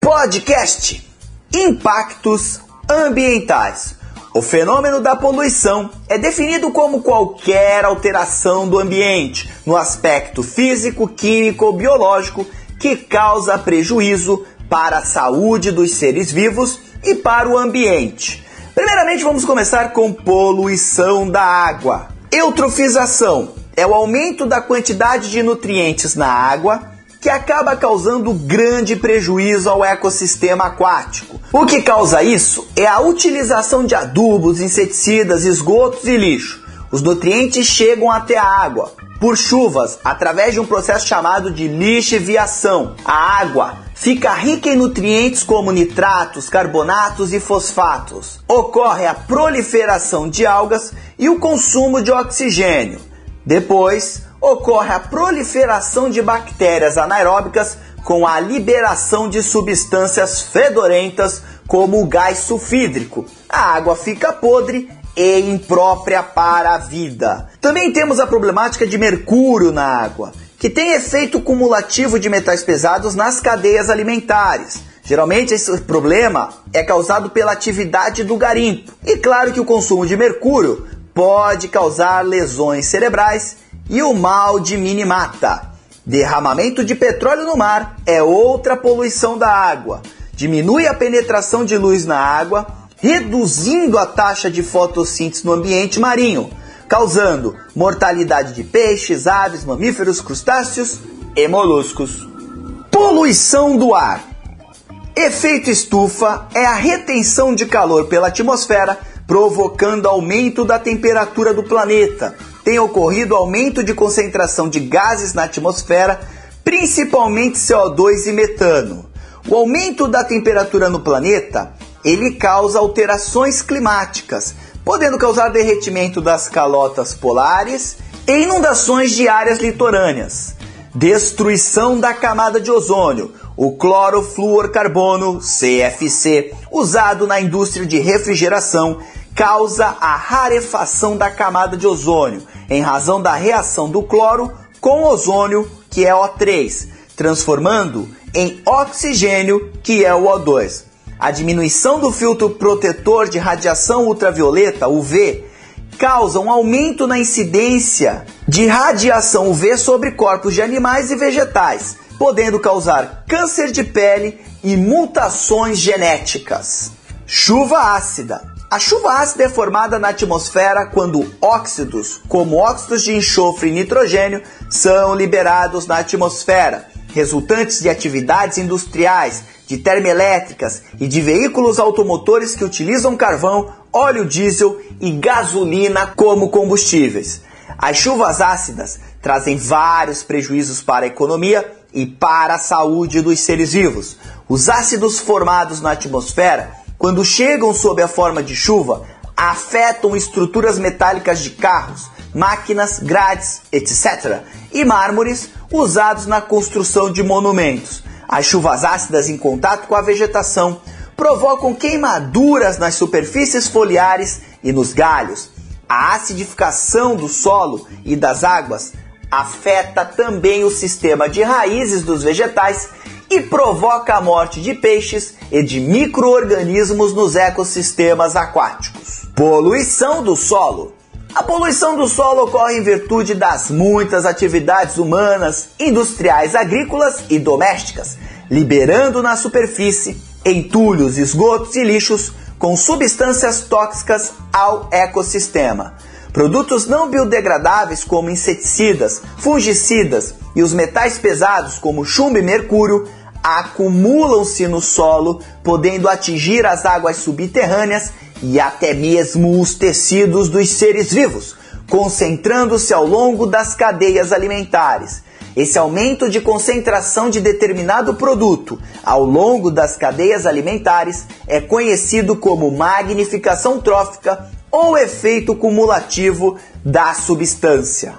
Podcast Impactos Ambientais. O fenômeno da poluição é definido como qualquer alteração do ambiente no aspecto físico, químico ou biológico que causa prejuízo para a saúde dos seres vivos e para o ambiente. Primeiramente, vamos começar com poluição da água. Eutrofização é o aumento da quantidade de nutrientes na água que acaba causando grande prejuízo ao ecossistema aquático. O que causa isso é a utilização de adubos, inseticidas, esgotos e lixo. Os nutrientes chegam até a água por chuvas através de um processo chamado de lixiviação. A água fica rica em nutrientes como nitratos, carbonatos e fosfatos. Ocorre a proliferação de algas e o consumo de oxigênio. Depois, ocorre a proliferação de bactérias anaeróbicas com a liberação de substâncias fedorentas como o gás sulfídrico. A água fica podre e imprópria para a vida. Também temos a problemática de mercúrio na água, que tem efeito cumulativo de metais pesados nas cadeias alimentares. Geralmente esse problema é causado pela atividade do garimpo. E claro que o consumo de mercúrio pode causar lesões cerebrais e o mal de minimata. Derramamento de petróleo no mar é outra poluição da água. Diminui a penetração de luz na água, reduzindo a taxa de fotossíntese no ambiente marinho, causando mortalidade de peixes, aves, mamíferos, crustáceos e moluscos. Poluição do ar. Efeito estufa é a retenção de calor pela atmosfera, provocando aumento da temperatura do planeta, tem ocorrido aumento de concentração de gases na atmosfera, principalmente CO2 e metano. O aumento da temperatura no planeta, ele causa alterações climáticas, podendo causar derretimento das calotas polares e inundações de áreas litorâneas. Destruição da camada de ozônio, o clorofluorcarbono, CFC, usado na indústria de refrigeração, causa a rarefação da camada de ozônio, em razão da reação do cloro com ozônio, que é O3, transformando em oxigênio, que é o O2. A diminuição do filtro protetor de radiação ultravioleta, UV, causa um aumento na incidência de radiação UV sobre corpos de animais e vegetais, podendo causar câncer de pele e mutações genéticas. Chuva ácida. A chuva ácida é formada na atmosfera quando óxidos, como óxidos de enxofre e nitrogênio, são liberados na atmosfera, resultantes de atividades industriais, de termoelétricas e de veículos automotores que utilizam carvão, óleo diesel e gasolina como combustíveis. As chuvas ácidas trazem vários prejuízos para a economia e para a saúde dos seres vivos. Os ácidos formados na atmosfera quando chegam sob a forma de chuva, afetam estruturas metálicas de carros, máquinas, grades, etc., e mármores usados na construção de monumentos. As chuvas ácidas em contato com a vegetação provocam queimaduras nas superfícies foliares e nos galhos. A acidificação do solo e das águas afeta também o sistema de raízes dos vegetais e provoca a morte de peixes e de microorganismos nos ecossistemas aquáticos. Poluição do solo. A poluição do solo ocorre em virtude das muitas atividades humanas, industriais, agrícolas e domésticas, liberando na superfície entulhos, esgotos e lixos com substâncias tóxicas ao ecossistema. Produtos não biodegradáveis como inseticidas, fungicidas e os metais pesados como chumbo e mercúrio acumulam-se no solo, podendo atingir as águas subterrâneas e até mesmo os tecidos dos seres vivos, concentrando-se ao longo das cadeias alimentares. Esse aumento de concentração de determinado produto ao longo das cadeias alimentares é conhecido como magnificação trófica ou efeito cumulativo da substância.